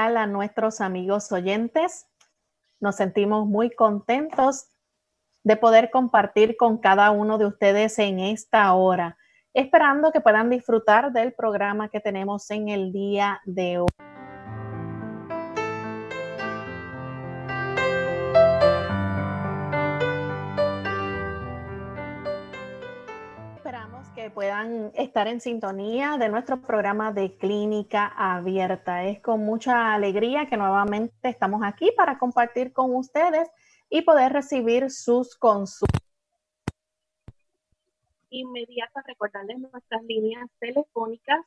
A nuestros amigos oyentes. Nos sentimos muy contentos de poder compartir con cada uno de ustedes en esta hora, esperando que puedan disfrutar del programa que tenemos en el día de hoy. Puedan estar en sintonía de nuestro programa de clínica abierta. Es con mucha alegría que nuevamente estamos aquí para compartir con ustedes y poder recibir sus consultas. Inmediata recordarles nuestras líneas telefónicas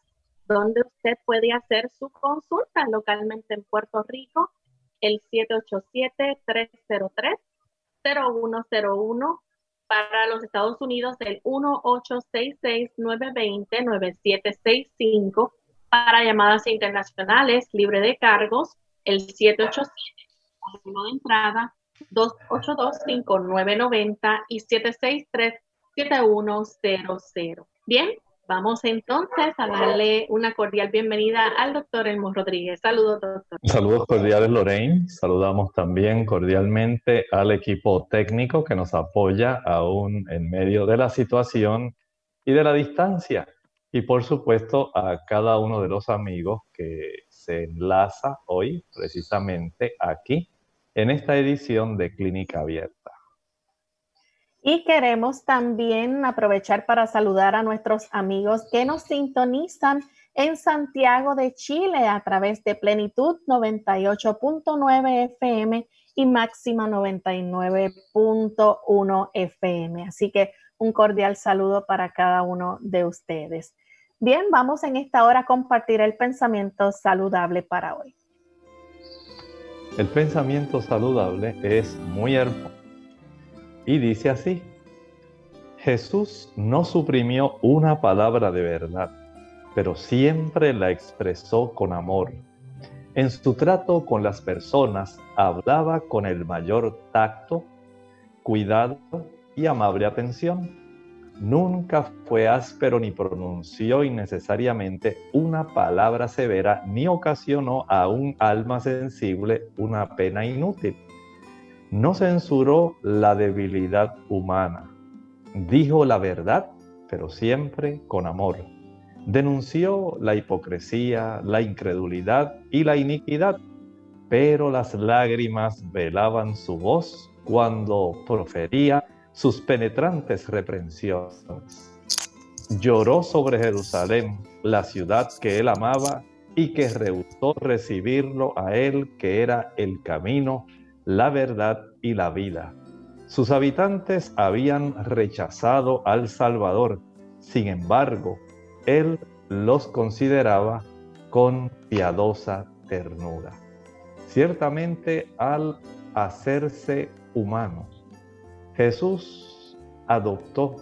donde usted puede hacer su consulta localmente en Puerto Rico, el 787-303-0101 para los Estados Unidos el 1866-920-9765. Para llamadas internacionales libre de cargos, el 787 de entrada 282-5990 y 763-7100. Bien, Vamos entonces a darle una cordial bienvenida al doctor Elmo Rodríguez. Saludos, doctor. Saludos cordiales, Lorraine. Saludamos también cordialmente al equipo técnico que nos apoya aún en medio de la situación y de la distancia. Y por supuesto a cada uno de los amigos que se enlaza hoy precisamente aquí en esta edición de Clínica Abierta. Y queremos también aprovechar para saludar a nuestros amigos que nos sintonizan en Santiago de Chile a través de Plenitud 98.9 FM y Máxima 99.1 FM. Así que un cordial saludo para cada uno de ustedes. Bien, vamos en esta hora a compartir el pensamiento saludable para hoy. El pensamiento saludable es muy hermoso y dice así, Jesús no suprimió una palabra de verdad, pero siempre la expresó con amor. En su trato con las personas hablaba con el mayor tacto, cuidado y amable atención. Nunca fue áspero ni pronunció innecesariamente una palabra severa ni ocasionó a un alma sensible una pena inútil no censuró la debilidad humana. Dijo la verdad, pero siempre con amor. Denunció la hipocresía, la incredulidad y la iniquidad, pero las lágrimas velaban su voz cuando profería sus penetrantes reprensiones. Lloró sobre Jerusalén, la ciudad que él amaba y que rehusó recibirlo a él que era el camino, la verdad y la vida. Sus habitantes habían rechazado al Salvador, sin embargo, Él los consideraba con piadosa ternura. Ciertamente al hacerse humano, Jesús adoptó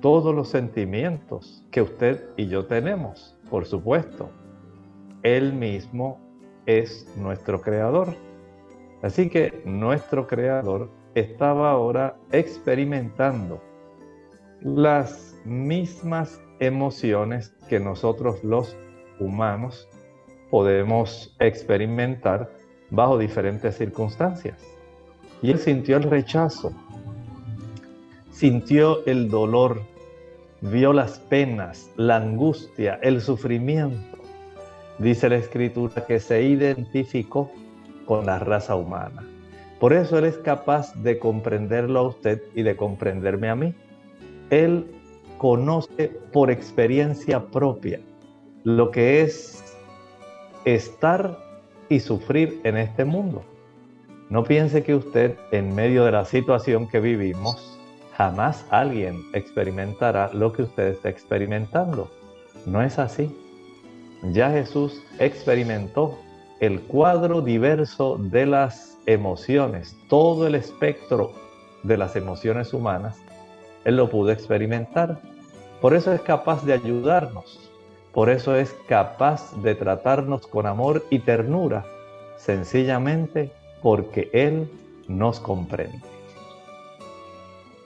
todos los sentimientos que usted y yo tenemos, por supuesto. Él mismo es nuestro creador Así que nuestro creador estaba ahora experimentando las mismas emociones que nosotros los humanos podemos experimentar bajo diferentes circunstancias. Y él sintió el rechazo, sintió el dolor vio las penas, la angustia, el sufrimiento. Dice la escritura que se identificó con la raza humana. Por eso Él es capaz de comprenderlo a usted y de comprenderme a mí. Él conoce por experiencia propia lo que es estar y sufrir en este mundo. No piense que usted, en medio de la situación que vivimos, jamás alguien experimentará lo que usted está experimentando. No es así. Ya Jesús experimentó el cuadro diverso de las emociones, todo el espectro de las emociones humanas, Él lo pudo experimentar. Por eso es capaz de ayudarnos, por eso es capaz de tratarnos con amor y ternura, sencillamente porque Él nos comprende.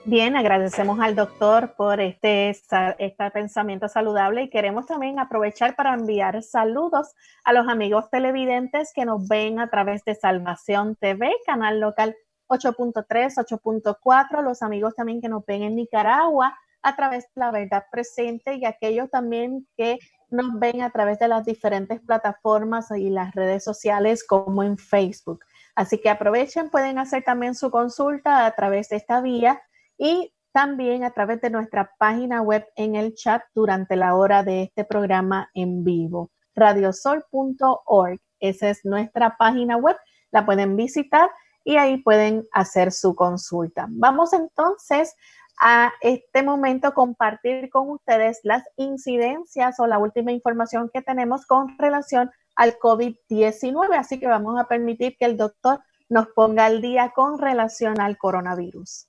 Bien, agradecemos al doctor por este, este pensamiento saludable y queremos también aprovechar para enviar saludos a los amigos televidentes que nos ven a través de Salvación TV, canal local 8.3, 8.4, los amigos también que nos ven en Nicaragua a través de la verdad presente y aquellos también que nos ven a través de las diferentes plataformas y las redes sociales como en Facebook. Así que aprovechen, pueden hacer también su consulta a través de esta vía y también a través de nuestra página web en el chat durante la hora de este programa en vivo, radiosol.org. Esa es nuestra página web, la pueden visitar y ahí pueden hacer su consulta. Vamos entonces a este momento compartir con ustedes las incidencias o la última información que tenemos con relación al COVID-19. Así que vamos a permitir que el doctor nos ponga al día con relación al coronavirus.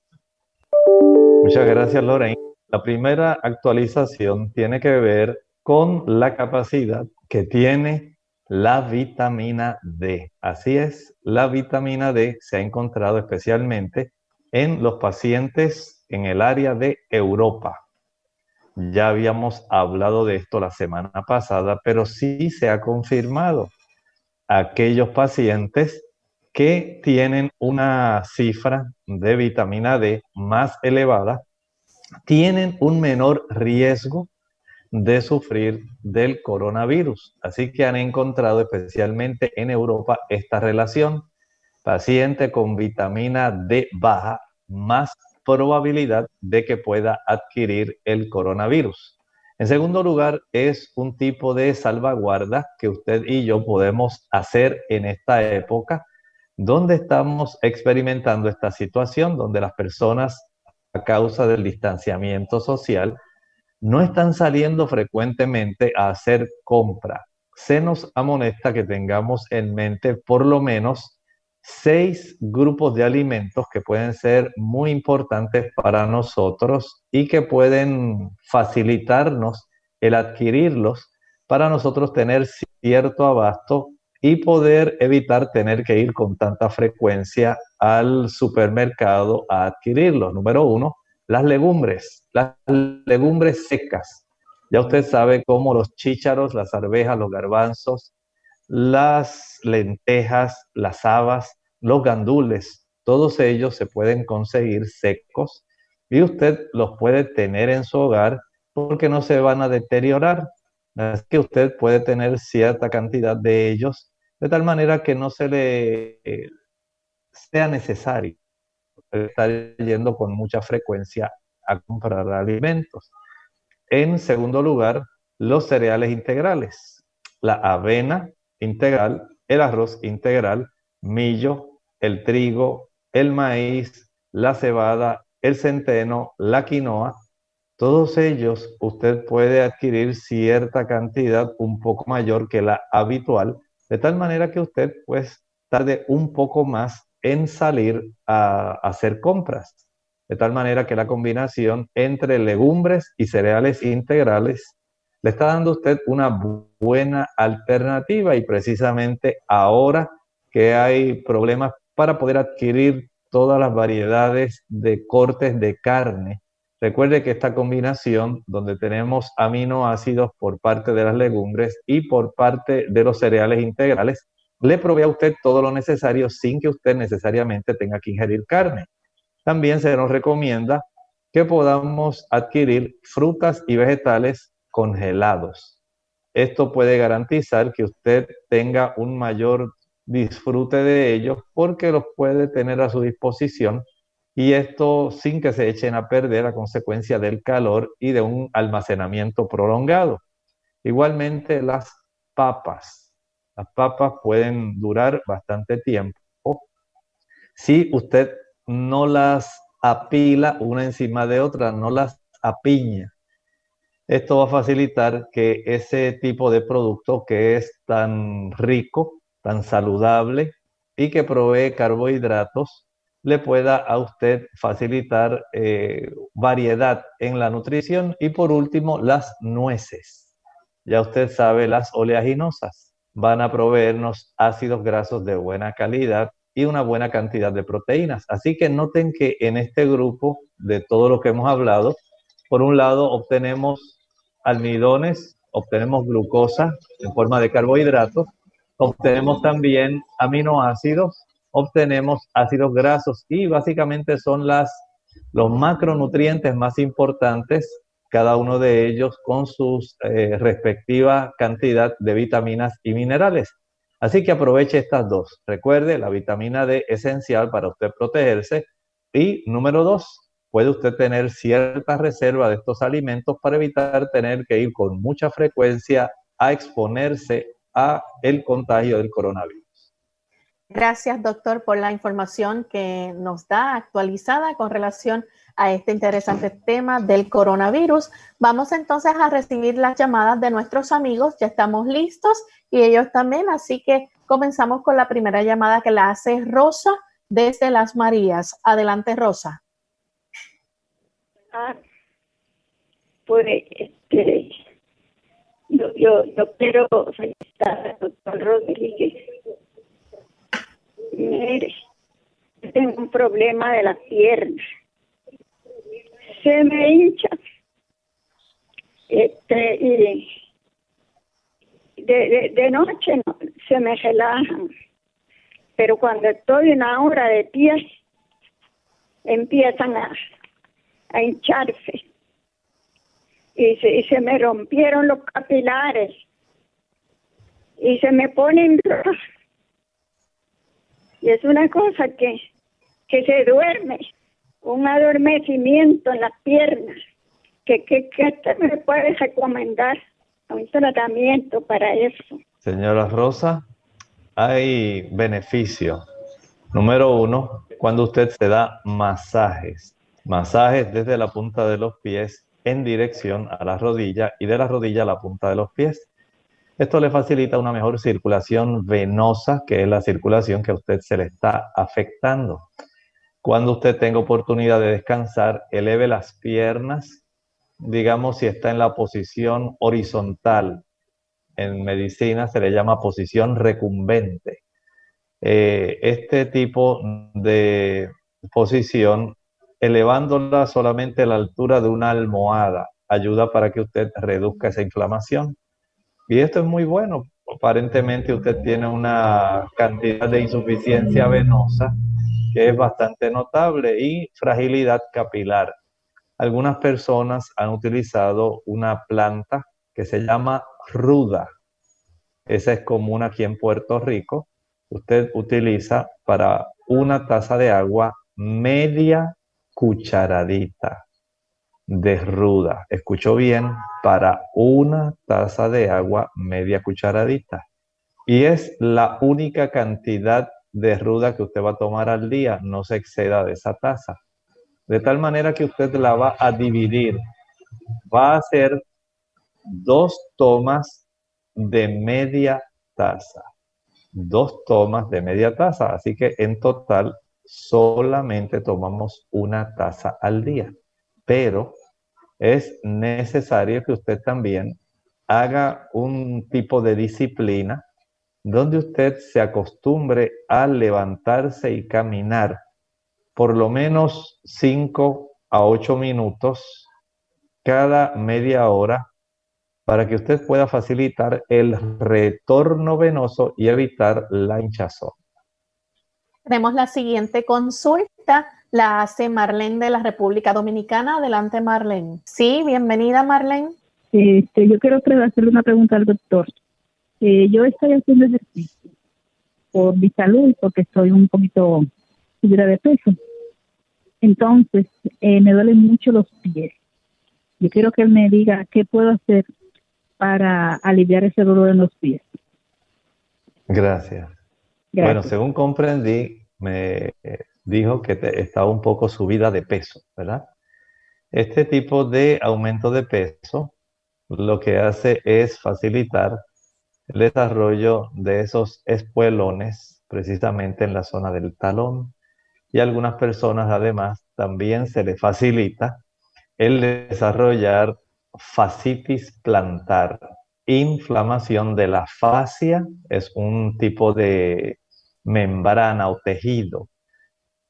Muchas gracias, Lorraine. La primera actualización tiene que ver con la capacidad que tiene la vitamina D. Así es, la vitamina D se ha encontrado especialmente en los pacientes en el área de Europa. Ya habíamos hablado de esto la semana pasada, pero sí se ha confirmado. Aquellos pacientes que tienen una cifra de vitamina D más elevada tienen un menor riesgo de sufrir del coronavirus. Así que han encontrado especialmente en Europa esta relación. Paciente con vitamina D baja, más probabilidad de que pueda adquirir el coronavirus. En segundo lugar, es un tipo de salvaguarda que usted y yo podemos hacer en esta época ¿Dónde estamos experimentando esta situación donde las personas, a causa del distanciamiento social, no están saliendo frecuentemente a hacer compra? Se nos amonesta que tengamos en mente por lo menos seis grupos de alimentos que pueden ser muy importantes para nosotros y que pueden facilitarnos el adquirirlos para nosotros tener cierto abasto y poder evitar tener que ir con tanta frecuencia al supermercado a adquirirlos. Número uno, las legumbres, las legumbres secas. Ya usted sabe cómo los chícharos, las arvejas, los garbanzos, las lentejas, las habas, los gandules, todos ellos se pueden conseguir secos y usted los puede tener en su hogar porque no se van a deteriorar. Es que usted puede tener cierta cantidad de ellos de tal manera que no se le eh, sea necesario estar yendo con mucha frecuencia a comprar alimentos. En segundo lugar, los cereales integrales, la avena integral, el arroz integral, millo, el trigo, el maíz, la cebada, el centeno, la quinoa, todos ellos usted puede adquirir cierta cantidad un poco mayor que la habitual de tal manera que usted pues tarde un poco más en salir a, hacer compras. De tal manera que la combinación entre legumbres y cereales integrales le está dando usted una buena alternativa y precisamente ahora que hay problemas para poder adquirir todas las variedades de cortes de carne Recuerde que esta combinación, donde tenemos aminoácidos por parte de las legumbres y por parte de los cereales integrales, le provee a usted todo lo necesario sin que usted necesariamente tenga que ingerir carne. También se nos recomienda que podamos adquirir frutas y vegetales congelados. Esto puede garantizar que usted tenga un mayor disfrute de ellos porque los puede tener a su disposición y esto sin que se echen a perder a consecuencia del calor y de un almacenamiento prolongado. Igualmente las papas. Las papas pueden durar bastante tiempo si usted no las apila una encima de otra, no las apiña. Esto va a facilitar que ese tipo de producto que es tan rico, tan saludable y que provee carbohidratos, le pueda a usted facilitar eh, variedad en la nutrición. Y por último, las nueces. Ya usted sabe, las oleaginosas van a proveernos ácidos grasos de buena calidad y una buena cantidad de proteínas. Así que noten que en este grupo de todo lo que hemos hablado, por un lado obtenemos almidones, obtenemos glucosa en forma de carbohidratos, obtenemos también aminoácidos, obtenemos ácidos grasos y básicamente son las, los macronutrientes más importantes, cada uno de ellos con su eh, respectiva cantidad de vitaminas y minerales. Así que aproveche estas dos. Recuerde, la vitamina D esencial para usted protegerse. Y número dos, puede usted tener cierta reserva de estos alimentos para evitar tener que ir con mucha frecuencia a exponerse a el contagio del coronavirus. Gracias, doctor, por la información que nos da actualizada con relación a este interesante tema del coronavirus. Vamos entonces a recibir las llamadas de nuestros amigos. Ya estamos listos y ellos también. Así que comenzamos con la primera llamada que la hace Rosa desde Las Marías. Adelante, Rosa. Ah, pues este, yo, yo, yo quiero felicitar al doctor Rodríguez. Mire, tengo un problema de la pierna se me hincha. Este, y de, de, noche no, se me relajan, pero cuando estoy una hora de pie, empiezan a, a hincharse. Y se, y se me rompieron los capilares y se me ponen y es una cosa que, que se duerme un adormecimiento en las piernas. ¿Qué, qué me puede recomendar? Un tratamiento para eso. Señora Rosa, hay beneficio. Número uno, cuando usted se da masajes. Masajes desde la punta de los pies en dirección a la rodilla y de la rodilla a la punta de los pies. Esto le facilita una mejor circulación venosa, que es la circulación que a usted se le está afectando. Cuando usted tenga oportunidad de descansar, eleve las piernas, digamos si está en la posición horizontal. En medicina se le llama posición recumbente. Eh, este tipo de posición, elevándola solamente a la altura de una almohada, ayuda para que usted reduzca esa inflamación. Y esto es muy bueno. Aparentemente usted tiene una cantidad de insuficiencia venosa que es bastante notable, y fragilidad capilar. Algunas personas han utilizado una planta que se llama ruda. Esa es común aquí en Puerto Rico. Usted utiliza para una taza de agua media cucharadita de ruda. Escuchó bien, para una taza de agua media cucharadita. Y es la única cantidad de ruda que usted va a tomar al día no se exceda de esa taza. De tal manera que usted la va a dividir. Va a hacer dos tomas de media taza. Dos tomas de media taza. Así que en total solamente tomamos una taza al día. Pero es necesario que usted también haga un tipo de disciplina donde usted se acostumbre a levantarse y caminar por lo menos 5 a 8 minutos cada media hora para que usted pueda facilitar el retorno venoso y evitar la hinchazón. Tenemos la siguiente consulta la hace Marlene de la República Dominicana. Adelante, Marlene. Sí, bienvenida, Marlene. Este, yo quiero hacerle una pregunta al doctor. Eh, yo estoy haciendo ejercicio por mi salud, porque estoy un poquito subida de peso. Entonces, eh, me duelen mucho los pies. Yo quiero que él me diga qué puedo hacer para aliviar ese dolor en los pies. Gracias. Bueno, según comprendí, me dijo que estaba un poco subida de peso, ¿verdad? Este tipo de aumento de peso lo que hace es facilitar el desarrollo de esos espuelones precisamente en la zona del talón y a algunas personas además también se les facilita el desarrollar fascitis plantar, inflamación de la fascia, es un tipo de membrana o tejido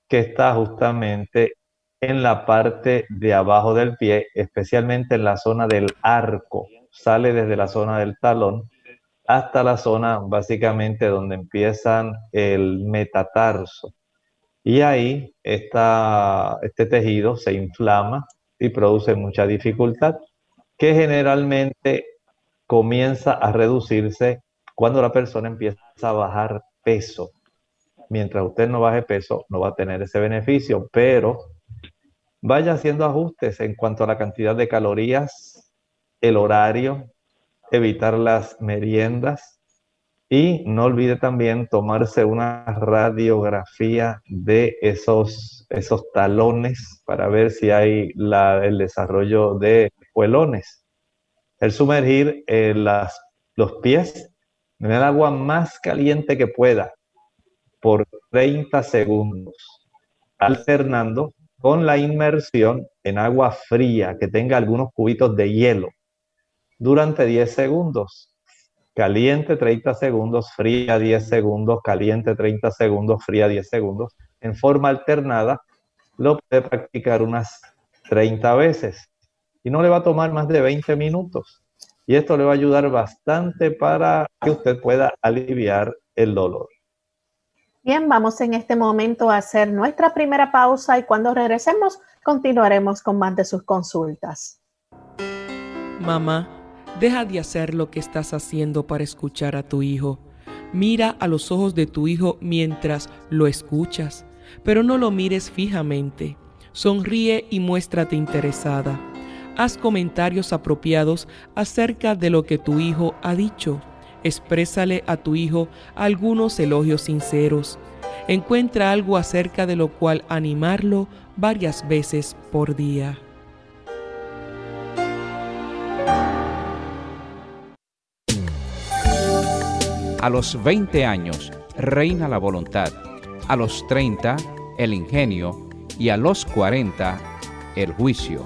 que está justamente en la parte de abajo del pie, especialmente en la zona del arco. Sale desde la zona del talón hasta la zona básicamente donde empiezan el metatarso. Y ahí este tejido se inflama y produce mucha dificultad, que generalmente comienza a reducirse cuando la persona empieza a bajar peso. Mientras usted no baje peso, no va a tener ese beneficio, pero vaya haciendo ajustes en cuanto a la cantidad de calorías, el horario, evitar las meriendas y no olvide también tomarse una radiografía de esos, esos talones para ver si hay el desarrollo de espuelones. El sumergir eh, los pies en el agua más caliente que pueda por 30 segundos, alternando con la inmersión en agua fría que tenga algunos cubitos de hielo durante 10 segundos. Caliente 30 segundos, fría 10 segundos, caliente 30 segundos, fría 10 segundos. En forma alternada, lo puede practicar unas 30 veces y no le va a tomar más de 20 minutos. Y esto le va a ayudar bastante para que usted pueda aliviar el dolor. Bien, vamos en este momento a hacer nuestra primera pausa y cuando regresemos continuaremos con más de sus consultas. Mamá, deja de hacer lo que estás haciendo para escuchar a tu hijo. Mira a los ojos de tu hijo mientras lo escuchas, pero no lo mires fijamente. Sonríe y muéstrate interesada. Haz comentarios apropiados acerca de lo que tu hijo ha dicho Exprésale a tu hijo algunos elogios sinceros. Encuentra algo acerca de lo cual animarlo varias veces por día. A los 20 años reina la voluntad, a los 30 el ingenio y a los 40 el juicio.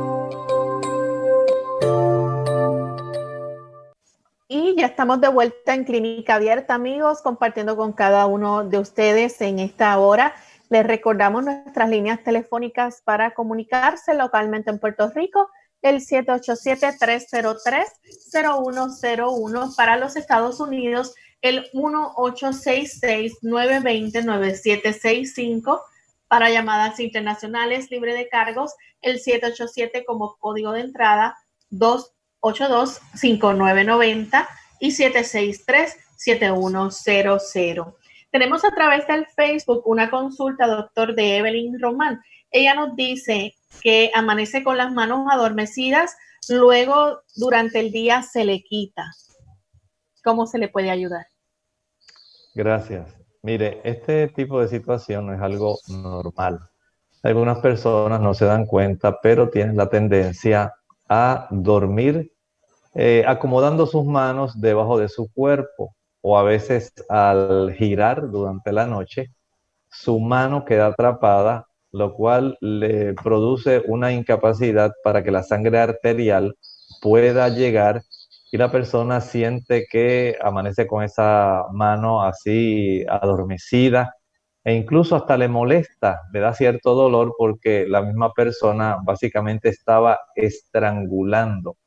Ya estamos de vuelta en Clínica Abierta, amigos, compartiendo con cada uno de ustedes en esta hora. Les recordamos nuestras líneas telefónicas para comunicarse localmente en Puerto Rico, el 787-303-0101 para los Estados Unidos, el 1866-920-9765 para llamadas internacionales libre de cargos, el 787 como código de entrada, 2 825990 y 763-7100. Tenemos a través del Facebook una consulta, doctor, de Evelyn Román. Ella nos dice que amanece con las manos adormecidas, luego durante el día se le quita. ¿Cómo se le puede ayudar? Gracias. Mire, este tipo de situación no es algo normal. Algunas personas no se dan cuenta, pero tienen la tendencia a dormir eh, acomodando sus manos debajo de su cuerpo o a veces al girar durante la noche, su mano queda atrapada, lo cual le produce una incapacidad para que la sangre arterial pueda llegar y la persona siente que amanece con esa mano así adormecida e incluso hasta le molesta, le da cierto dolor porque la misma persona básicamente estaba estrangulando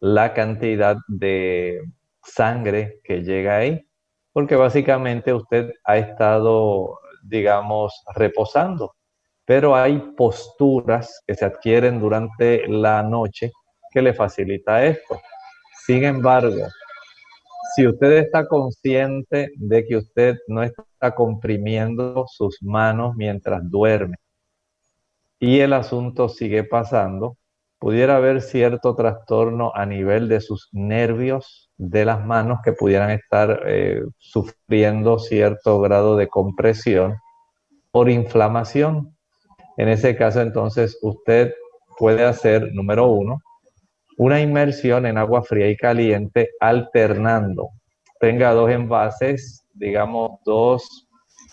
la cantidad de sangre que llega ahí, porque básicamente usted ha estado, digamos, reposando, pero hay posturas que se adquieren durante la noche que le facilita esto. Sin embargo, si usted está consciente de que usted no está comprimiendo sus manos mientras duerme y el asunto sigue pasando, pudiera haber cierto trastorno a nivel de sus nervios de las manos que pudieran estar eh, sufriendo cierto grado de compresión por inflamación. En ese caso, entonces, usted puede hacer, número uno, una inmersión en agua fría y caliente alternando. Tenga dos envases, digamos, dos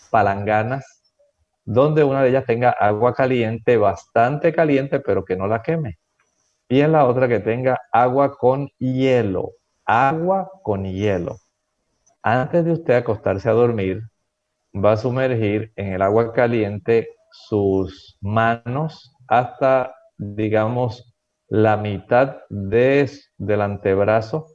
palanganas, donde una de ellas tenga agua caliente, bastante caliente, pero que no la queme. Y en la otra que tenga agua con hielo, agua con hielo. Antes de usted acostarse a dormir, va a sumergir en el agua caliente sus manos hasta, digamos, la mitad de, del antebrazo,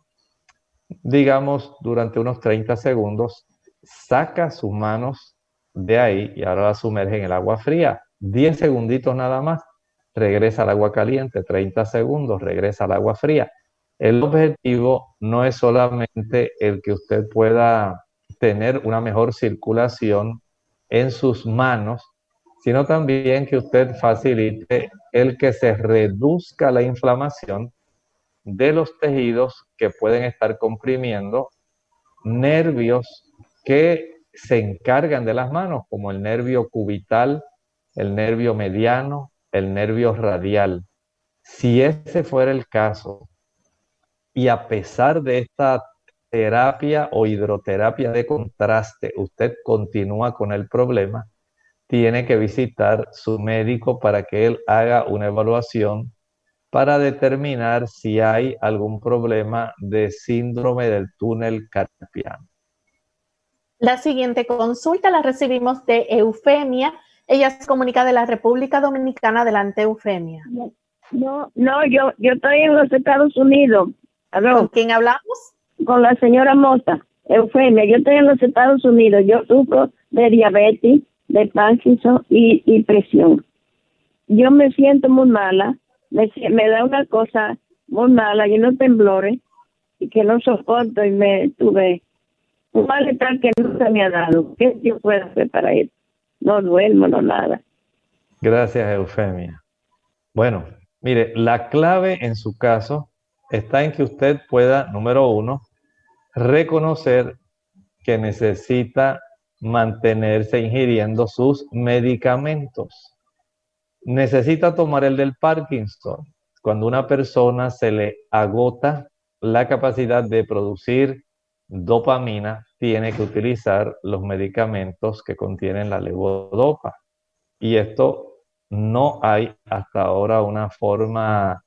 digamos, durante unos 30 segundos, saca sus manos de ahí y ahora la sumerge en el agua fría. 10 segunditos nada más, regresa al agua caliente, 30 segundos, regresa al agua fría. El objetivo no es solamente el que usted pueda tener una mejor circulación en sus manos, sino también que usted facilite el que se reduzca la inflamación de los tejidos que pueden estar comprimiendo nervios que se encargan de las manos, como el nervio cubital, el nervio mediano, el nervio radial. Si ese fuera el caso, y a pesar de esta terapia o hidroterapia de contraste, usted continúa con el problema, tiene que visitar su médico para que él haga una evaluación para determinar si hay algún problema de síndrome del túnel carpiano. La siguiente consulta la recibimos de Eufemia. Ella se comunica de la República Dominicana. Adelante, Eufemia. No, no, yo, yo estoy en los Estados Unidos. ¿Con quién hablamos? Con la señora Mota, Eufemia. Yo estoy en los Estados Unidos. Yo sufro de diabetes de Parkinson y, y presión. Yo me siento muy mala, me, me da una cosa muy mala y unos temblores y que no soporto y me tuve un malestar que nunca me ha dado. ¿Qué yo puedo hacer para eso? No duermo, no nada. Gracias, Eufemia. Bueno, mire, la clave en su caso está en que usted pueda, número uno, reconocer que necesita mantenerse ingiriendo sus medicamentos. Necesita tomar el del Parkinson. Cuando una persona se le agota la capacidad de producir dopamina, tiene que utilizar los medicamentos que contienen la levodopa. Y esto no hay hasta ahora una forma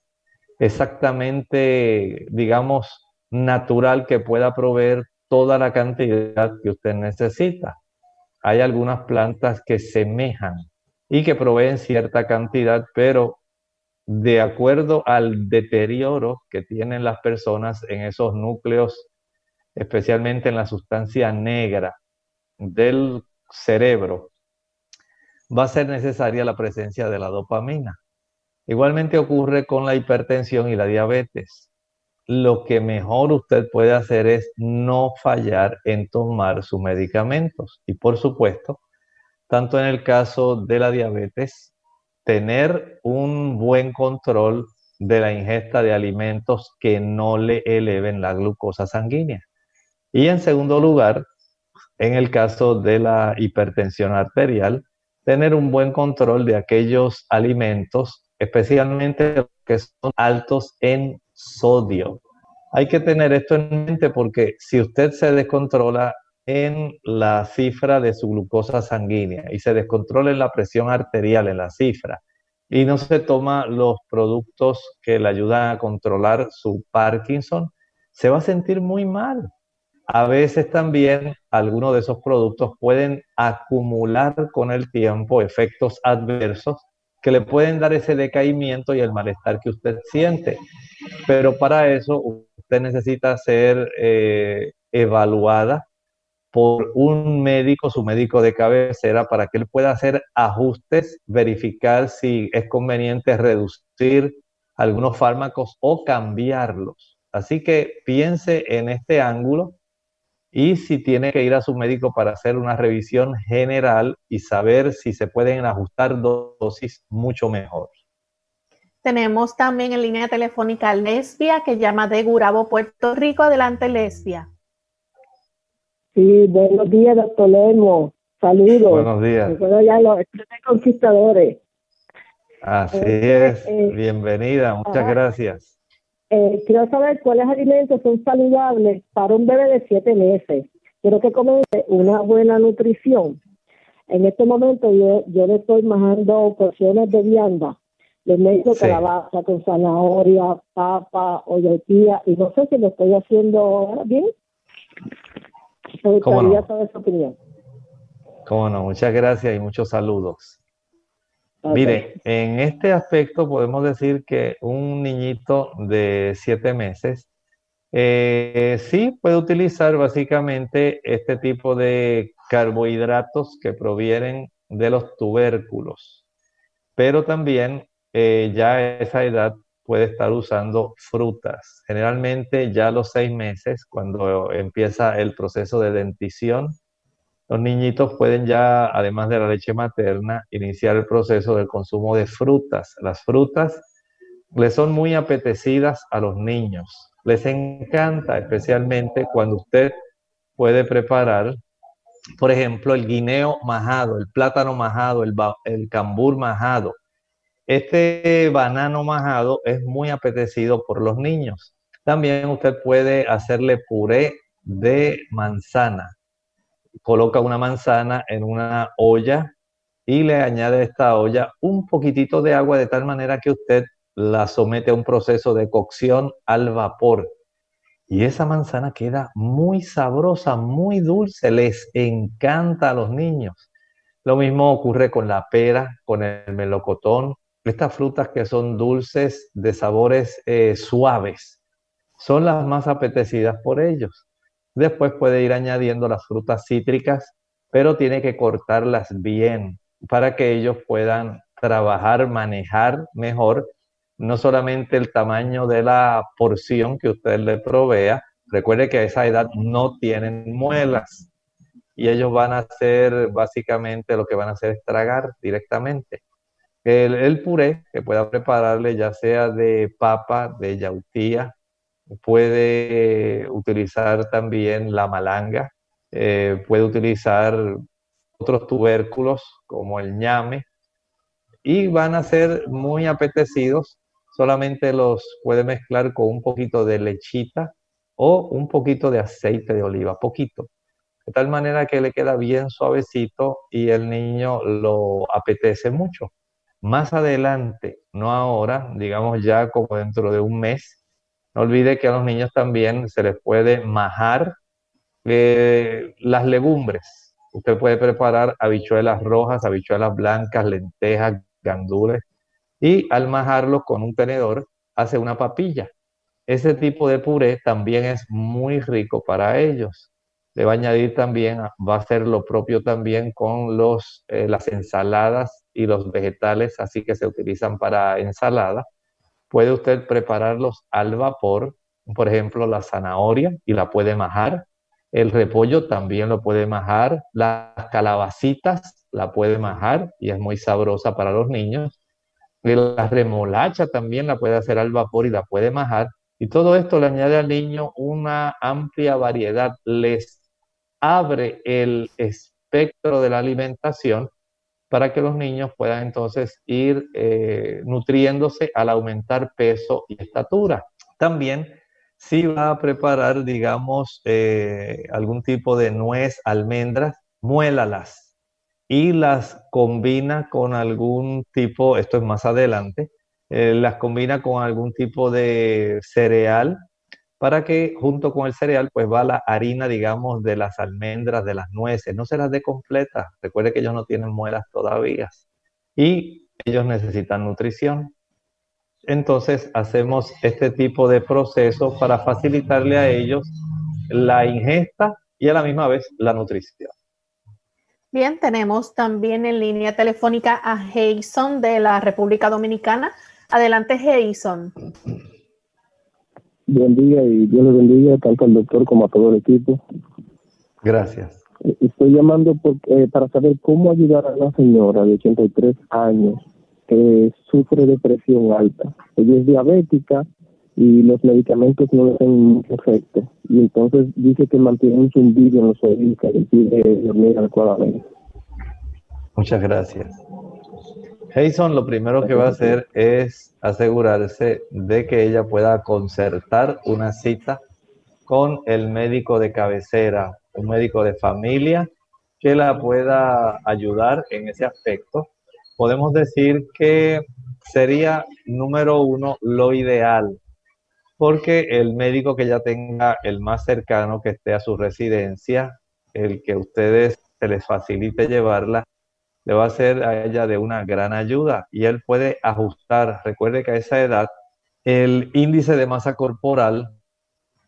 exactamente, digamos, natural que pueda proveer toda la cantidad que usted necesita. Hay algunas plantas que semejan y que proveen cierta cantidad, pero de acuerdo al deterioro que tienen las personas en esos núcleos, especialmente en la sustancia negra del cerebro, va a ser necesaria la presencia de la dopamina. Igualmente ocurre con la hipertensión y la diabetes. Lo que mejor usted puede hacer es no fallar en tomar sus medicamentos. Y por supuesto, tanto en el caso de la diabetes, tener un buen control de la ingesta de alimentos que no le eleven la glucosa sanguínea. Y en segundo lugar, en el caso de la hipertensión arterial, tener un buen control de aquellos alimentos, especialmente que son altos en sodio. Hay que tener esto en mente porque si usted se descontrola en la cifra de su glucosa sanguínea y se descontrola en la presión arterial en la cifra y no se toma los productos que le ayudan a controlar su Parkinson, se va a sentir muy mal. A veces también algunos de esos productos pueden acumular con el tiempo efectos adversos que le pueden dar ese decaimiento y el malestar que usted siente. Pero para eso usted necesita ser eh, evaluada por un médico, su médico de cabecera, para que él pueda hacer ajustes, verificar si es conveniente reducir algunos fármacos o cambiarlos. Así que piense en este ángulo y si tiene que ir a su médico para hacer una revisión general y saber si se pueden ajustar dosis mucho mejor. Tenemos también en línea telefónica Lesbia que llama de Gurabo, Puerto Rico. Adelante, Lesbia. Sí, buenos días, doctor Lemo. Saludos. Buenos días. ya los conquistadores. Así eh, es. Eh, Bienvenida, muchas gracias. Eh, quiero saber cuáles alimentos son saludables para un bebé de siete meses. Quiero que comience una buena nutrición. En este momento yo, yo le estoy manejando porciones de vianda. Le meto calabaza con zanahoria, papa, tía, y no sé si lo estoy haciendo bien. Me gustaría saber su opinión. Cómo no, muchas gracias y muchos saludos. Mire, en este aspecto podemos decir que un niñito de siete meses eh, sí puede utilizar básicamente este tipo de carbohidratos que provienen de los tubérculos, pero también eh, ya a esa edad puede estar usando frutas. Generalmente ya a los seis meses, cuando empieza el proceso de dentición, los niñitos pueden ya, además de la leche materna, iniciar el proceso del consumo de frutas. Las frutas les son muy apetecidas a los niños. Les encanta, especialmente cuando usted puede preparar, por ejemplo, el guineo majado, el plátano majado, el, el cambur majado. Este banano majado es muy apetecido por los niños. También usted puede hacerle puré de manzana coloca una manzana en una olla y le añade a esta olla un poquitito de agua de tal manera que usted la somete a un proceso de cocción al vapor. Y esa manzana queda muy sabrosa, muy dulce, les encanta a los niños. Lo mismo ocurre con la pera, con el melocotón, estas frutas que son dulces de sabores eh, suaves, son las más apetecidas por ellos. Después puede ir añadiendo las frutas cítricas, pero tiene que cortarlas bien para que ellos puedan trabajar, manejar mejor, no solamente el tamaño de la porción que usted le provea. Recuerde que a esa edad no tienen muelas y ellos van a hacer básicamente lo que van a hacer es tragar directamente. El, puré que pueda prepararle ya sea de papa, de yautía, puede utilizar también la malanga, eh, puede utilizar otros tubérculos como el ñame y van a ser muy apetecidos. Solamente los puede mezclar con un poquito de lechita o un poquito de aceite de oliva, poquito. de tal manera que le queda bien suavecito y el niño lo apetece mucho. Más adelante, no ahora, digamos ya como dentro de un mes, no olvide que a los niños también se les puede majar eh, las legumbres. Usted puede preparar habichuelas rojas, habichuelas blancas, lentejas, gandules, y al majarlo con un tenedor hace una papilla. Ese tipo de puré también es muy rico para ellos. Le va a añadir también, va a hacer lo propio también con los, eh, las ensaladas y los vegetales, así que se utilizan para ensalada. Puede usted prepararlos al vapor, por ejemplo, la zanahoria y la puede majar. El repollo también lo puede majar. Las calabacitas la puede majar y es muy sabrosa para los niños. La remolacha también la puede hacer al vapor y la puede majar. Y todo esto le añade al niño una amplia variedad, les abre el espectro de la alimentación para que los niños puedan entonces ir eh, nutriéndose al aumentar peso y estatura. También si va a preparar, digamos, eh, algún tipo de nuez, almendras, muélalas y las combina con algún tipo, esto es más adelante, eh, las combina con algún tipo de cereal para que junto con el cereal pues va la harina, digamos, de las almendras, de las nueces, no se las dé completas, recuerde que ellos no tienen muelas todavía y ellos necesitan nutrición. Entonces hacemos este tipo de proceso para facilitarle a ellos la ingesta y a la misma vez la nutrición. Bien, tenemos también en línea telefónica a Jason de la República Dominicana. Adelante, Jason. Buen día y Dios le bendiga tanto al doctor como a todo el equipo. Gracias. Estoy llamando eh, para saber cómo ayudar a una señora de 83 años que sufre de presión alta. Ella es diabética y los medicamentos no le hacen mucho efecto. Y entonces dice que mantiene un zumbido en los oídos que impide dormir adecuadamente. Muchas gracias. Jason lo primero que va a hacer es asegurarse de que ella pueda concertar una cita con el médico de cabecera, un médico de familia que la pueda ayudar en ese aspecto. Podemos decir que sería número uno lo ideal porque el médico que ya tenga el más cercano que esté a su residencia, el que ustedes se les facilite llevarla, le va a ser a ella de una gran ayuda y él puede ajustar. Recuerde que a esa edad el índice de masa corporal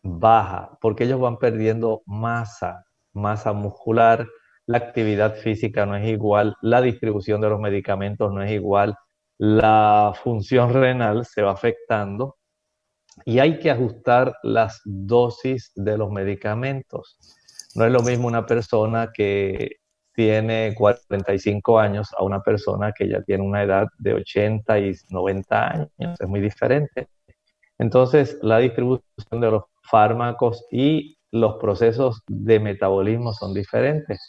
baja porque ellos van perdiendo masa, masa muscular, la actividad física no es igual, la distribución de los medicamentos no es igual, la función renal se va afectando y hay que ajustar las dosis de los medicamentos. No es lo mismo una persona que tiene 45 años a una persona que ya tiene una edad de 80 y 90 años. Es muy diferente. Entonces, la distribución de los fármacos y los procesos de metabolismo son diferentes.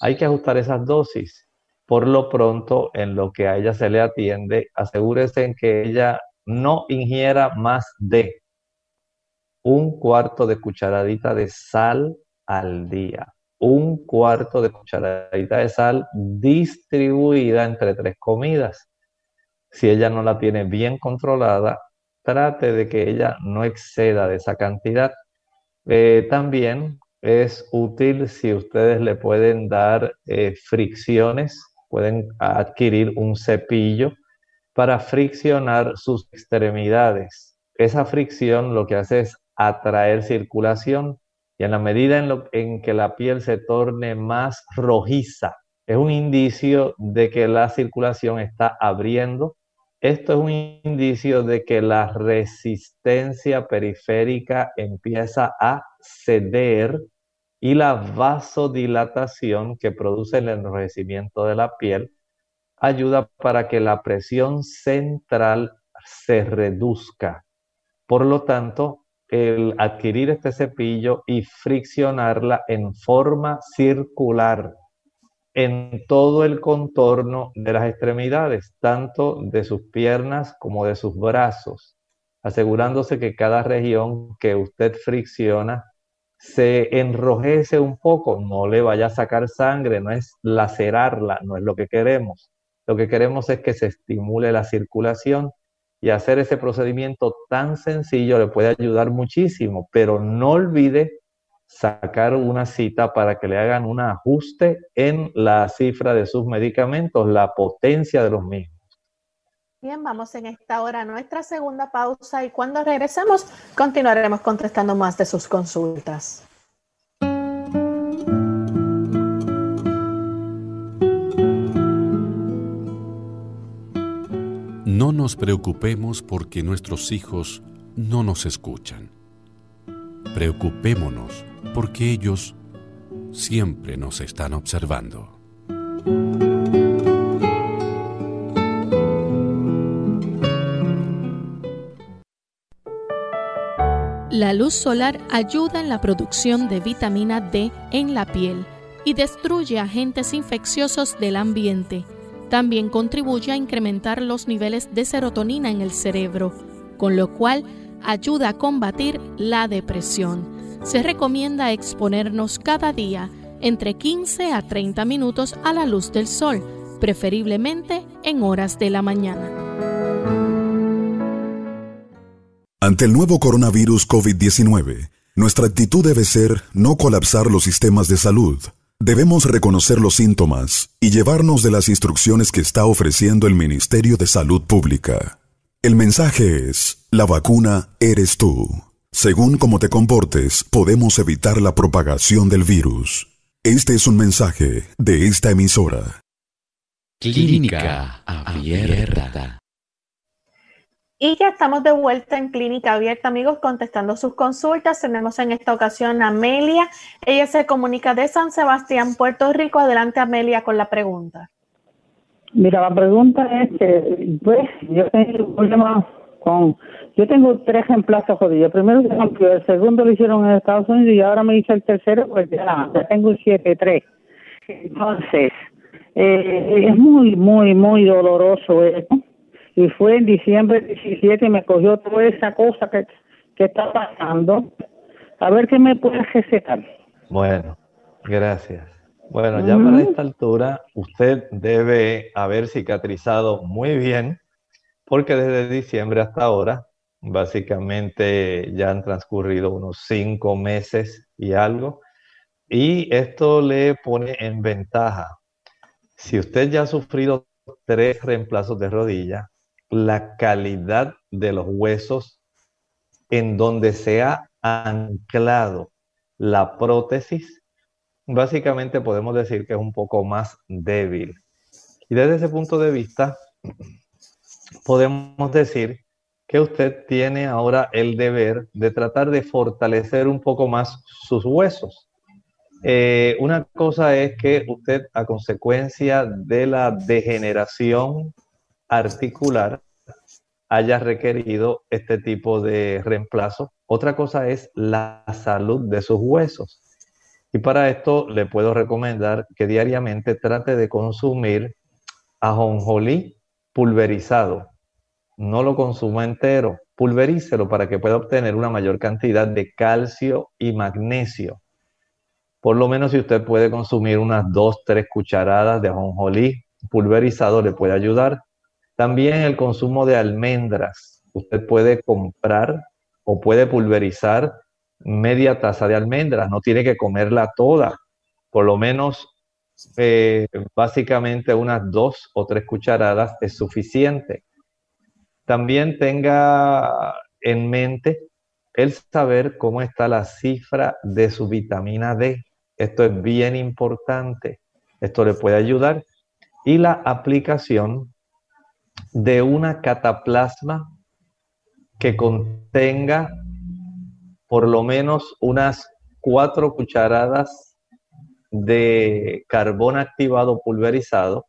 Hay que ajustar esas dosis. Por lo pronto, en lo que a ella se le atiende, asegúrese en que ella no ingiera más de un cuarto de cucharadita de sal al día. Un cuarto de cucharadita de sal distribuida entre tres comidas. Si ella no la tiene bien controlada, trate de que ella no exceda de esa cantidad. Eh, también es útil si ustedes le pueden dar eh, fricciones, pueden adquirir un cepillo para friccionar sus extremidades. Esa fricción lo que hace es atraer circulación y en la medida en, en que la piel se torne más rojiza, es un indicio de que la circulación está abriendo. Esto es un indicio de que la resistencia periférica empieza a ceder y la vasodilatación que produce el enrojecimiento de la piel ayuda para que la presión central se reduzca. Por lo tanto, el adquirir este cepillo y friccionarla en forma circular en todo el contorno de las extremidades, tanto de sus piernas como de sus brazos, asegurándose que cada región que usted fricciona se enrojece un poco, no le vaya a sacar sangre, no es lacerarla, no es lo que queremos. Lo que queremos es que se estimule la circulación y hacer ese procedimiento tan sencillo le puede ayudar muchísimo, pero no olvide sacar una cita para que le hagan un ajuste en la cifra de sus medicamentos, la potencia de los mismos. Bien, vamos en esta hora a nuestra segunda pausa y cuando regresemos continuaremos contestando más de sus consultas. No nos preocupemos porque nuestros hijos no nos escuchan. Preocupémonos porque ellos siempre nos están observando. La luz solar ayuda en la producción de vitamina D en la piel y destruye agentes infecciosos del ambiente también contribuye a incrementar los niveles de serotonina en el cerebro, con lo cual ayuda a combatir la depresión. Se recomienda exponernos cada día entre 15 a 30 minutos a la luz del sol, preferiblemente en horas de la mañana. Ante el nuevo coronavirus COVID-19, nuestra actitud debe ser no colapsar los sistemas de salud Debemos reconocer los síntomas y llevarnos de las instrucciones que está ofreciendo el Ministerio de Salud Pública. El mensaje es, la vacuna eres tú. Según cómo te comportes, podemos evitar la propagación del virus. Este es un mensaje de esta emisora. Clínica Abierta. Y ya estamos de vuelta en Clínica Abierta, amigos, contestando sus consultas. Tenemos en esta ocasión a Amelia. Ella se comunica de San Sebastián, Puerto Rico. Adelante, Amelia, con la pregunta. Mira, la pregunta es que, pues, yo tengo un problema con. Yo tengo tres reemplazos jodidos. Primero se rompió, el segundo lo hicieron en Estados Unidos y ahora me hice el tercero, pues ya, tengo un 7-3. Entonces, eh, es muy, muy, muy doloroso esto y fue en diciembre 17 y me cogió toda esa cosa que, que está pasando. A ver qué me puede recetar. Bueno, gracias. Bueno, ya para esta altura usted debe haber cicatrizado muy bien porque desde diciembre hasta ahora básicamente ya han transcurrido unos cinco meses y algo y esto le pone en ventaja. Si usted ya ha sufrido tres reemplazos de rodilla, la calidad de los huesos en donde se ha anclado la prótesis, básicamente podemos decir que es un poco más débil. Y desde ese punto de vista, podemos decir que usted tiene ahora el deber de tratar de fortalecer un poco más sus huesos. Eh, una cosa es que usted, a consecuencia de la degeneración articular haya requerido este tipo de reemplazo. Otra cosa es la salud de sus huesos. Y para esto le puedo recomendar que diariamente trate de consumir ajonjolí pulverizado. No lo consuma entero, pulverícelo para que pueda obtener una mayor cantidad de calcio y magnesio. Por lo menos si usted puede consumir unas dos, tres cucharadas de ajonjolí pulverizado le puede ayudar. También el consumo de almendras. Usted puede comprar o puede pulverizar media taza de almendras, no tiene que comerla toda, por lo menos eh, básicamente unas dos o tres cucharadas es suficiente. También tenga en mente el saber cómo está la cifra de su vitamina D. Esto es bien importante. Esto le puede ayudar. Y la aplicación de una cataplasma que contenga por lo menos unas cuatro cucharadas de carbón activado pulverizado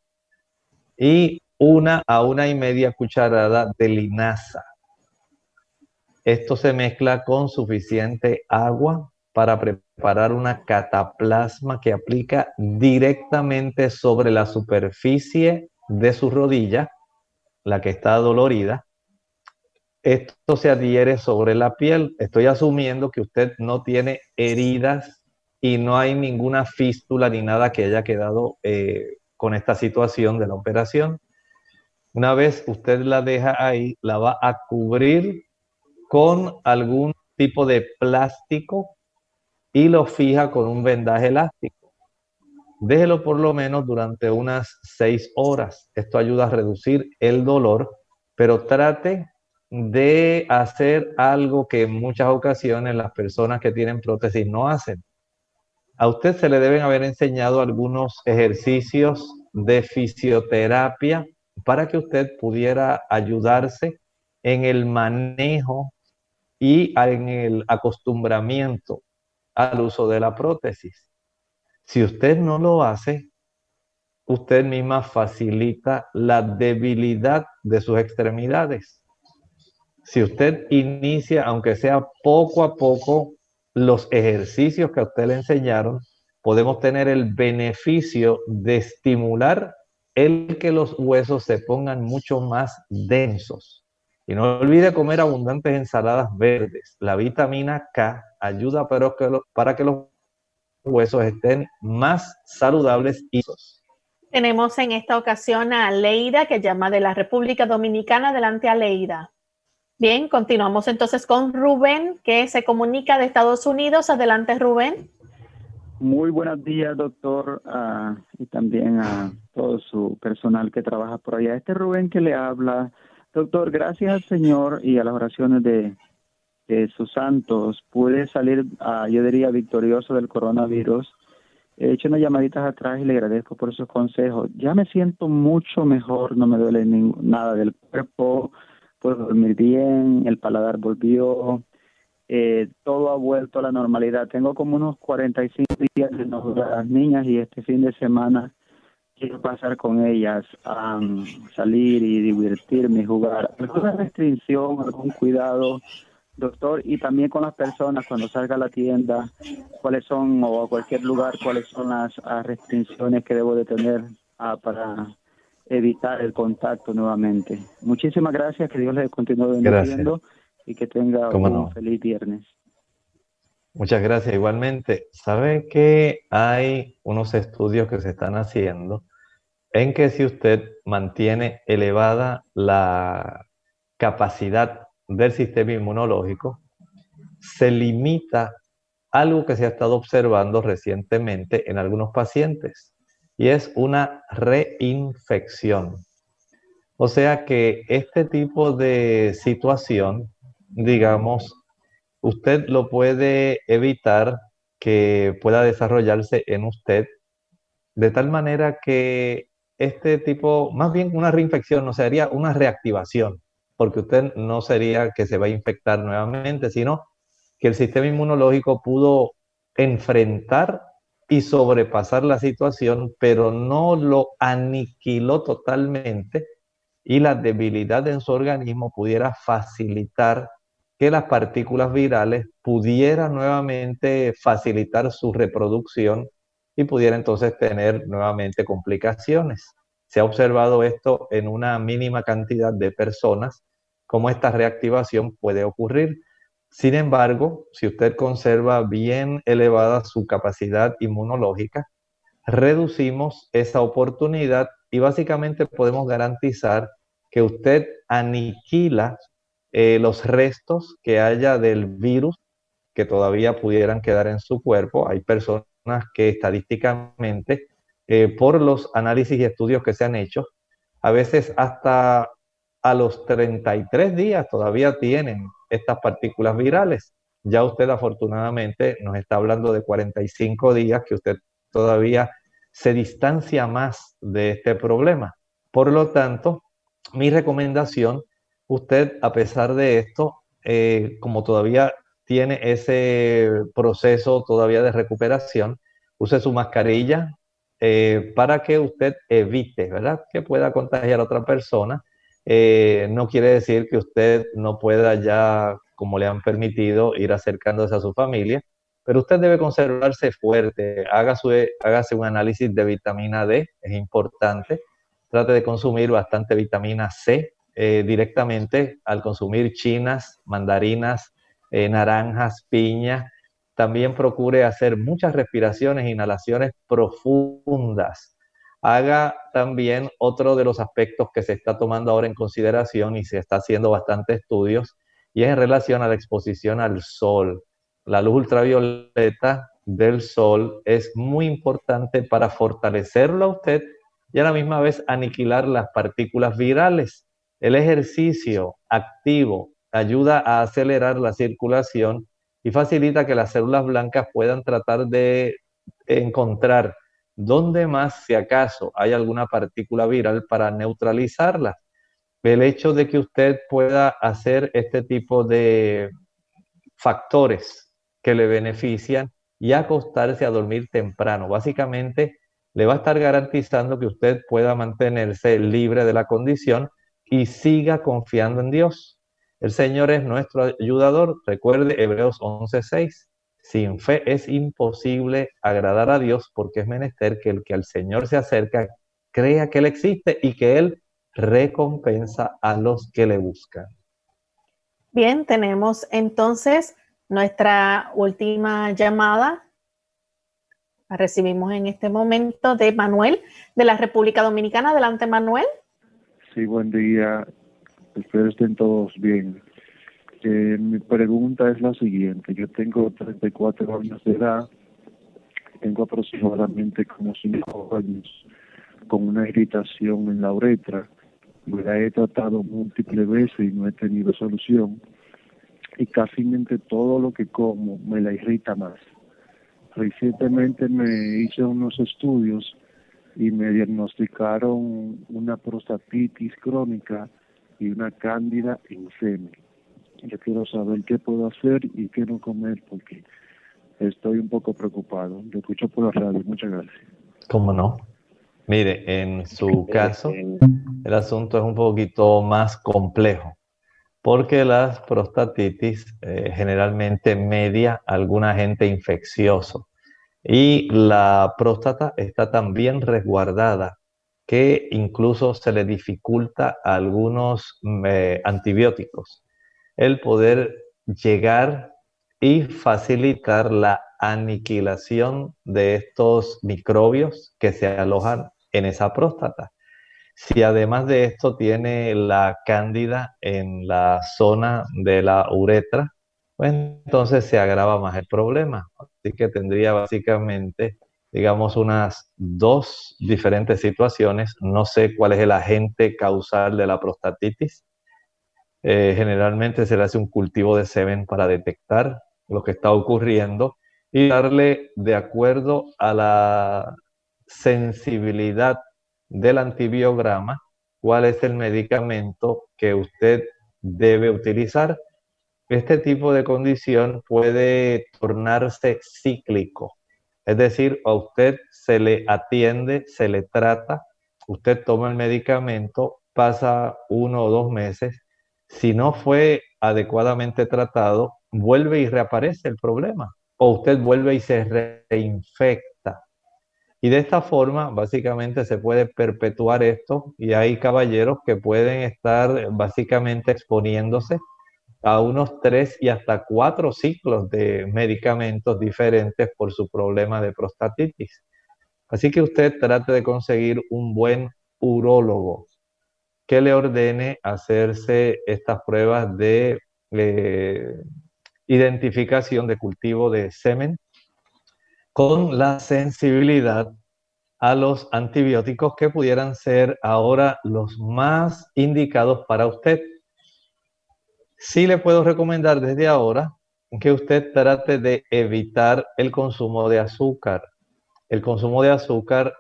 y una a una y media cucharada de linaza. Esto se mezcla con suficiente agua para preparar una cataplasma que aplica directamente sobre la superficie de su rodilla la que está dolorida, esto se adhiere sobre la piel. Estoy asumiendo que usted no tiene heridas y no hay ninguna fístula ni nada que haya quedado eh, con esta situación de la operación. Una vez usted la deja ahí, la va a cubrir con algún tipo de plástico y lo fija con un vendaje elástico. Déjelo por lo menos durante unas seis horas. Esto ayuda a reducir el dolor, pero trate de hacer algo que en muchas ocasiones las personas que tienen prótesis no hacen. A usted se le deben haber enseñado algunos ejercicios de fisioterapia para que usted pudiera ayudarse en el manejo y en el acostumbramiento al uso de la prótesis. Si usted no lo hace, usted misma facilita la debilidad de sus extremidades si usted inicia, aunque sea poco a poco, los ejercicios que a usted le enseñaron, podemos tener el beneficio de estimular el que los huesos se pongan mucho más densos. Y no olvide comer abundantes ensaladas verdes. La vitamina K ayuda para que, los huesos estén más saludables y Tenemos en esta ocasión a Leida, que llama de la República Dominicana. Adelante a Leida. Bien, continuamos entonces con Rubén, que se comunica de Estados Unidos. Adelante, Rubén. Muy buenos días, doctor, ah, y también a todo su personal que trabaja por allá. Este Rubén que le habla. Doctor, gracias al Señor y a las oraciones de, sus santos, pude salir, ah, yo diría, victorioso del coronavirus. He hecho unas llamaditas atrás y le agradezco por sus consejos. Ya me siento mucho mejor, no me duele nada del cuerpo puedo dormir bien, el paladar volvió, eh, todo ha vuelto a la normalidad. Tengo como unos 45 días de no a las niñas y este fin de semana quiero pasar con ellas a salir y divertirme jugar. ¿Alguna restricción, algún cuidado, doctor? Y también con las personas cuando salga a la tienda, ¿cuáles son, o a cualquier lugar, cuáles son las restricciones que debo de tener ah, para evitar el contacto nuevamente. Muchísimas gracias, que Dios les continúe bendiciendo y que tenga un feliz viernes. Muchas gracias igualmente. ¿Sabe que hay unos estudios que se están haciendo en que si usted mantiene elevada la capacidad del sistema inmunológico, se limita algo que se ha estado observando recientemente en algunos pacientes y es una reinfección. O sea que este tipo de situación, digamos, usted lo puede evitar que pueda desarrollarse en usted de tal manera que este tipo, más bien una reinfección, no sería una reactivación, porque usted no sería que se va a infectar nuevamente, sino que el sistema inmunológico pudo enfrentar y sobrepasar la situación, pero no lo aniquiló totalmente y la debilidad en su organismo pudiera facilitar que las partículas virales pudieran nuevamente facilitar su reproducción y pudiera entonces tener nuevamente complicaciones. Se ha observado esto en una mínima cantidad de personas, cómo esta reactivación puede ocurrir. Sin embargo, si usted conserva bien elevada su capacidad inmunológica, reducimos esa oportunidad y básicamente podemos garantizar que usted aniquila eh, los restos que haya del virus que todavía pudieran quedar en su cuerpo. Hay personas que estadísticamente, eh, por los análisis y estudios que se han hecho, a veces hasta a los 33 días todavía tienen estas partículas virales. Ya usted afortunadamente nos está hablando de 45 días que usted todavía se distancia más de este problema. Por lo tanto, mi recomendación, usted a pesar de esto, eh, como todavía tiene ese proceso todavía de recuperación, use su mascarilla eh, para que usted evite, ¿verdad? Que pueda contagiar a otra persona eh, no quiere decir que usted no pueda ya, como le han permitido, ir acercándose a su familia, pero usted debe conservarse fuerte, haga hágase un análisis de vitamina D, es importante, trate de consumir bastante vitamina C, eh, directamente al consumir chinas, mandarinas, naranjas, piña. También procure hacer muchas respiraciones, inhalaciones profundas. Haga también otro de los aspectos que se está tomando ahora en consideración y se está haciendo bastantes estudios, y es en relación a la exposición al sol. La luz ultravioleta del sol es muy importante para fortalecerlo a usted y a la misma vez aniquilar las partículas virales. El ejercicio activo ayuda a acelerar la circulación y facilita que las células blancas puedan tratar de encontrar dónde más, si acaso, hay alguna partícula viral para neutralizarla. El hecho de que usted pueda hacer este tipo de factores que le benefician y acostarse a dormir temprano. Básicamente, le va a estar garantizando que usted pueda mantenerse libre de la condición y siga confiando en Dios. El Señor es nuestro ayudador. Recuerde Hebreos 11:6. Sin fe es imposible agradar a Dios porque es menester que el que al Señor se acerca crea que Él existe y que Él recompensa a los que le buscan. Bien, tenemos entonces nuestra última llamada. La recibimos en este momento de Manuel de la República Dominicana. Adelante, Manuel. Sí, buen día. Espero estén todos bien. Eh, mi pregunta es la siguiente. Yo tengo 34 años de edad. Tengo aproximadamente como 5 años con una irritación en la uretra. La he tratado múltiples veces y no he tenido solución y casi todo lo que como me la irrita más. Recientemente me hice unos estudios y me diagnosticaron una prostatitis crónica y una cándida en semen. Yo quiero saber qué puedo hacer y qué no comer porque estoy un poco preocupado. Lo escucho por la radio. Muchas gracias. ¿Cómo no? Mire, en su caso, el asunto es un poquito más complejo porque las prostatitis eh, generalmente media algún agente infeccioso y la próstata está tan bien resguardada que incluso se le dificulta a algunos mm, eh, antibióticos el poder llegar y facilitar la aniquilación de estos microbios que se alojan en esa próstata. Si además de esto tiene la cándida en la zona de la uretra, pues entonces se agrava más el problema. Así que tendría básicamente, digamos, unas dos diferentes situaciones. No sé cuál es el agente causal de la prostatitis. Eh, generalmente se le hace un cultivo de semen para detectar lo que está ocurriendo y darle de acuerdo a la sensibilidad del antibiograma cuál es el medicamento que usted debe utilizar. Este tipo de condición puede tornarse cíclico, es decir, a usted se le atiende, se le trata, usted toma el medicamento, pasa uno o dos meses, si no fue adecuadamente tratado, vuelve y reaparece el problema, o usted vuelve y se reinfecta. Y de esta forma, básicamente, se puede perpetuar esto y hay caballeros que pueden estar básicamente exponiéndose a unos tres y hasta cuatro ciclos de medicamentos diferentes por su problema de prostatitis. Así que usted trate de conseguir un buen urólogo que le ordene hacerse estas pruebas de eh, identificación de cultivo de semen con la sensibilidad a los antibióticos que pudieran ser ahora los más indicados para usted. Sí le puedo recomendar desde ahora que usted trate de evitar el consumo de azúcar. El consumo de azúcar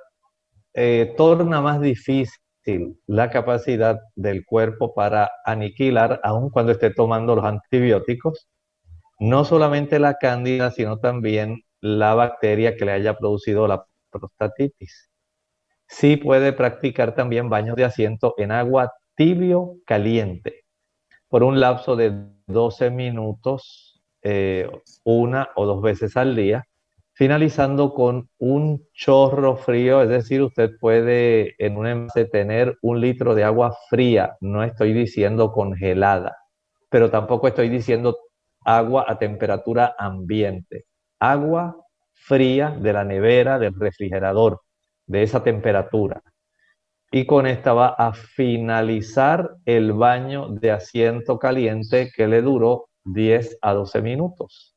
eh, torna más difícil la capacidad del cuerpo para aniquilar, aun cuando esté tomando los antibióticos, no solamente la cándida, sino también la bacteria que le haya producido la prostatitis. Sí puede practicar también baños de asiento en agua tibio caliente por un lapso de 12 minutos, eh, una o dos veces al día. finalizando con un chorro frío, es decir, usted puede en un envase tener un litro de agua fría, no estoy diciendo congelada, pero tampoco estoy diciendo agua a temperatura ambiente, agua fría de la nevera, del refrigerador, de esa temperatura. Y con esta va a finalizar el baño de asiento caliente que le duró 10 a 12 minutos.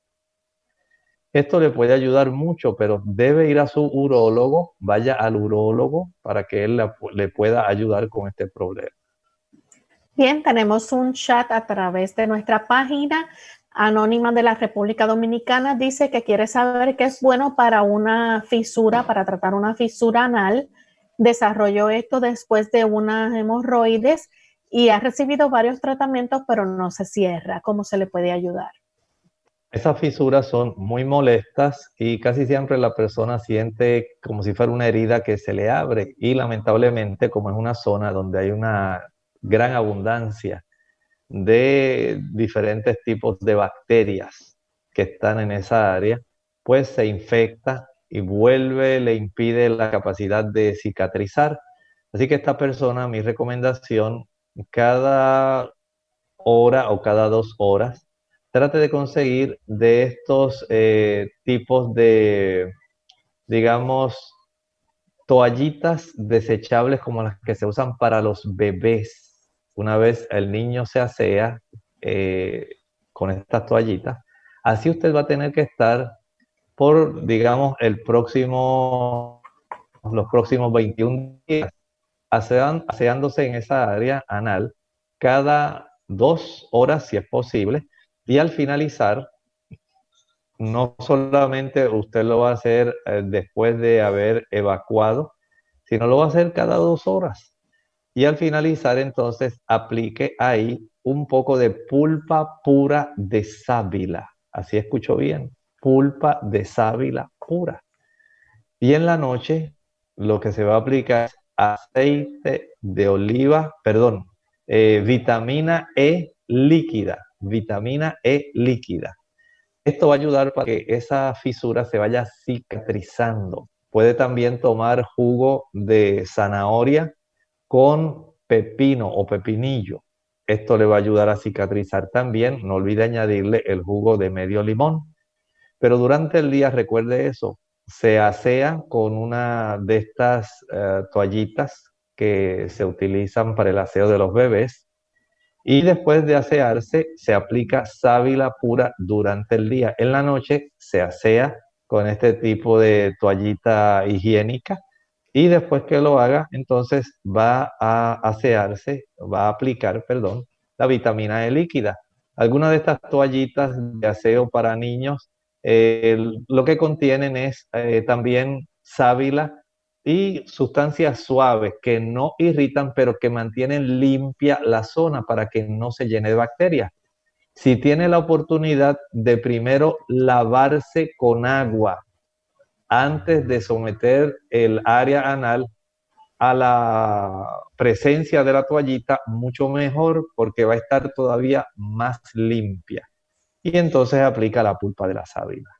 Esto le puede ayudar mucho, pero debe ir a su urólogo, vaya al urólogo para que él le pueda ayudar con este problema. Bien, tenemos un chat a través de nuestra página. Anónima de la República Dominicana dice que quiere saber qué es bueno para una fisura, para tratar una fisura anal. Desarrolló esto después de unas hemorroides y ha recibido varios tratamientos, pero no se cierra. ¿Cómo se le puede ayudar? Esas fisuras son muy molestas y casi siempre la persona siente como si fuera una herida que se le abre y lamentablemente como es una zona donde hay una gran abundancia de diferentes tipos de bacterias que están en esa área, pues se infecta y vuelve, le impide la capacidad de cicatrizar. Así que esta persona, mi recomendación, cada hora o cada dos horas, trate de conseguir de estos eh, tipos de, digamos, toallitas desechables como las que se usan para los bebés una vez el niño se asea eh, con estas toallitas, así usted va a tener que estar por, digamos, el próximo, los próximos 21 días aseándose en esa área anal cada dos horas, si es posible, y al finalizar, no solamente usted lo va a hacer eh, después de haber evacuado, sino lo va a hacer cada dos horas. Y al finalizar, entonces, aplique ahí un poco de pulpa pura de sábila. Así escucho bien, pulpa de sábila pura. Y en la noche, lo que se va a aplicar es aceite de oliva, perdón, eh, vitamina E líquida, vitamina E líquida. Esto va a ayudar para que esa fisura se vaya cicatrizando. Puede también tomar jugo de zanahoria con pepino o pepinillo. Esto le va a ayudar a cicatrizar también. No olvide añadirle el jugo de medio limón. Pero durante el día, recuerde eso, se asea con una de estas eh, toallitas que se utilizan para el aseo de los bebés. Y después de asearse, se aplica sábila pura durante el día. En la noche se asea con este tipo de toallita higiénica y después que lo haga, entonces va a asearse, va a aplicar, perdón, la vitamina E líquida. Algunas de estas toallitas de aseo para niños, lo que contienen es eh, también sábila y sustancias suaves que no irritan, pero que mantienen limpia la zona para que no se llene de bacterias. Si tiene la oportunidad de primero lavarse con agua antes de someter el área anal a la presencia de la toallita, mucho mejor porque va a estar todavía más limpia. Y entonces aplica la pulpa de la sábila.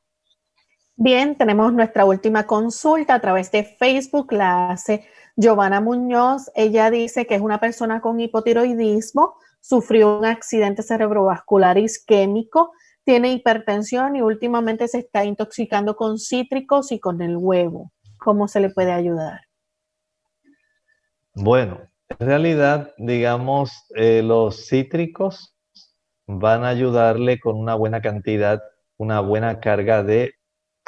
Bien, tenemos nuestra última consulta a través de Facebook, la hace Giovanna Muñoz. Ella dice que es una persona con hipotiroidismo, sufrió un accidente cerebrovascular isquémico tiene hipertensión y últimamente se está intoxicando con cítricos y con el huevo. ¿Cómo se le puede ayudar? Bueno, en realidad, digamos, eh, los cítricos van a ayudarle con una buena cantidad, una buena carga de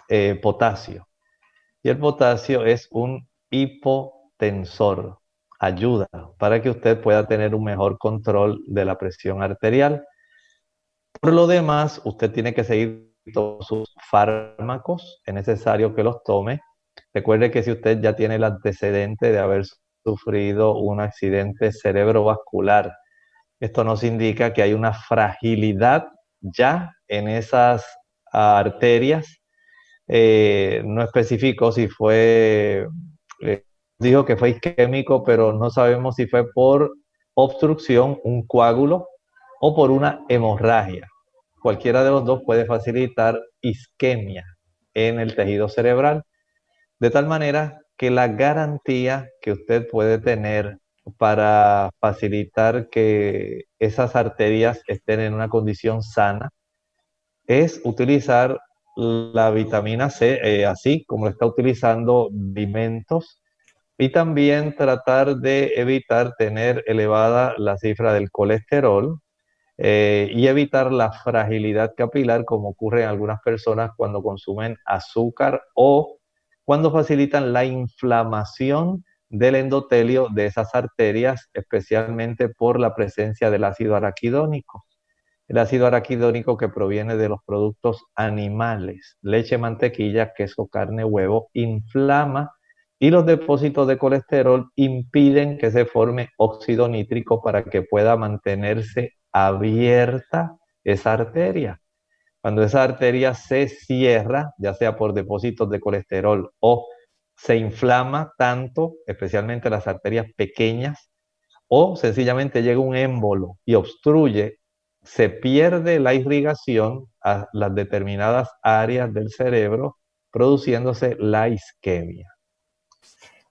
eh, potasio. Y el potasio es un hipotensor. Ayuda para que usted pueda tener un mejor control de la presión arterial por lo demás, usted tiene que seguir todos sus fármacos, es necesario que los tome. Recuerde que si usted ya tiene el antecedente de haber sufrido un accidente cerebrovascular, esto nos indica que hay una fragilidad ya en esas arterias. Eh, no especificó si fue, eh, dijo que fue isquémico, pero no sabemos si fue por obstrucción, un coágulo o por una hemorragia. Cualquiera de los dos puede facilitar isquemia en el tejido cerebral. De tal manera que la garantía que usted puede tener para facilitar que esas arterias estén en una condición sana es utilizar la vitamina C, eh, así como está utilizando alimentos, y también tratar de evitar tener elevada la cifra del colesterol eh, y evitar la fragilidad capilar como ocurre en algunas personas cuando consumen azúcar o cuando facilitan la inflamación del endotelio de esas arterias, especialmente por la presencia del ácido araquidónico. El ácido araquidónico que proviene de los productos animales, leche, mantequilla, queso, carne, huevo, inflama y los depósitos de colesterol impiden que se forme óxido nítrico para que pueda mantenerse abierta esa arteria. Cuando esa arteria se cierra, ya sea por depósitos de colesterol o se inflama tanto, especialmente las arterias pequeñas, o sencillamente llega un émbolo y obstruye, se pierde la irrigación a las determinadas áreas del cerebro, produciéndose la isquemia.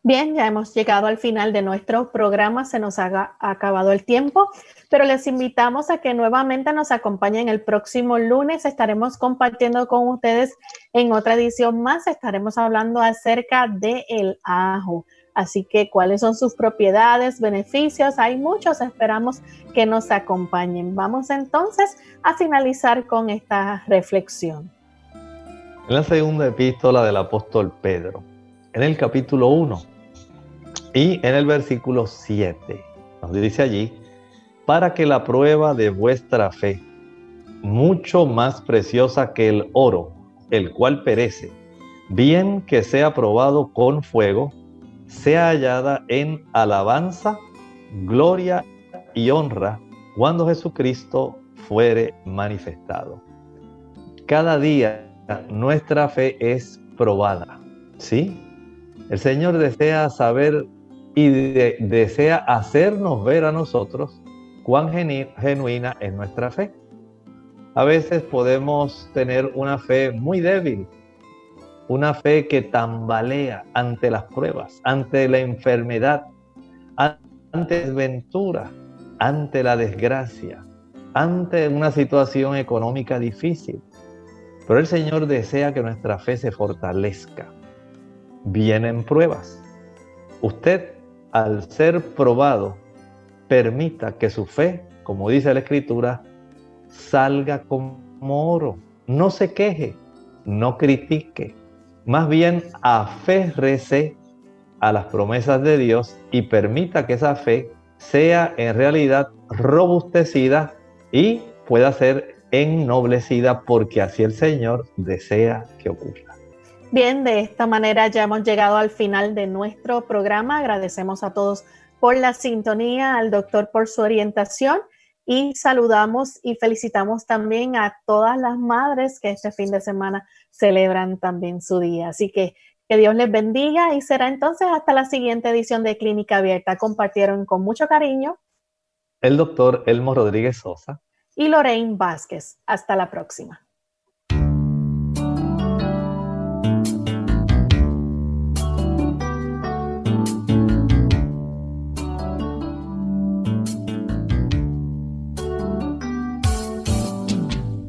Bien, ya hemos llegado al final de nuestro programa, se nos ha acabado el tiempo, pero les invitamos a que nuevamente nos acompañen el próximo lunes. Estaremos compartiendo con ustedes en otra edición más, estaremos hablando acerca del el ajo. Así que cuáles son sus propiedades, beneficios, hay muchos, esperamos que nos acompañen. Vamos entonces a finalizar con esta reflexión. En la segunda epístola del apóstol Pedro, en el capítulo 1, y en el versículo 7 nos dice allí, para que la prueba de vuestra fe, mucho más preciosa que el oro, el cual perece, bien que sea probado con fuego, sea hallada en alabanza, gloria y honra cuando Jesucristo fuere manifestado. Cada día nuestra fe es probada, ¿sí? El Señor desea saber y desea hacernos ver a nosotros cuán genuina es nuestra fe. A veces podemos tener una fe muy débil, una fe que tambalea ante las pruebas, ante la enfermedad, ante desventura, ante la desgracia, ante una situación económica difícil. Pero el Señor desea que nuestra fe se fortalezca. Vienen pruebas. Usted al ser probado, permita que su fe, como dice la Escritura, salga como oro. No se queje, no critique, más bien aférrese a las promesas de Dios y permita que esa fe sea en realidad robustecida y pueda ser ennoblecida porque así el Señor desea que ocurra. Bien, de esta manera ya hemos llegado al final de nuestro programa. Agradecemos a todos por la sintonía, al doctor por su orientación y saludamos y felicitamos también a todas las madres que este fin de semana celebran también su día. Así que que Dios les bendiga y será entonces hasta la siguiente edición de Clínica Abierta. Compartieron con mucho cariño el doctor Elmo Rodríguez Sosa y Lorraine Vázquez. Hasta la próxima.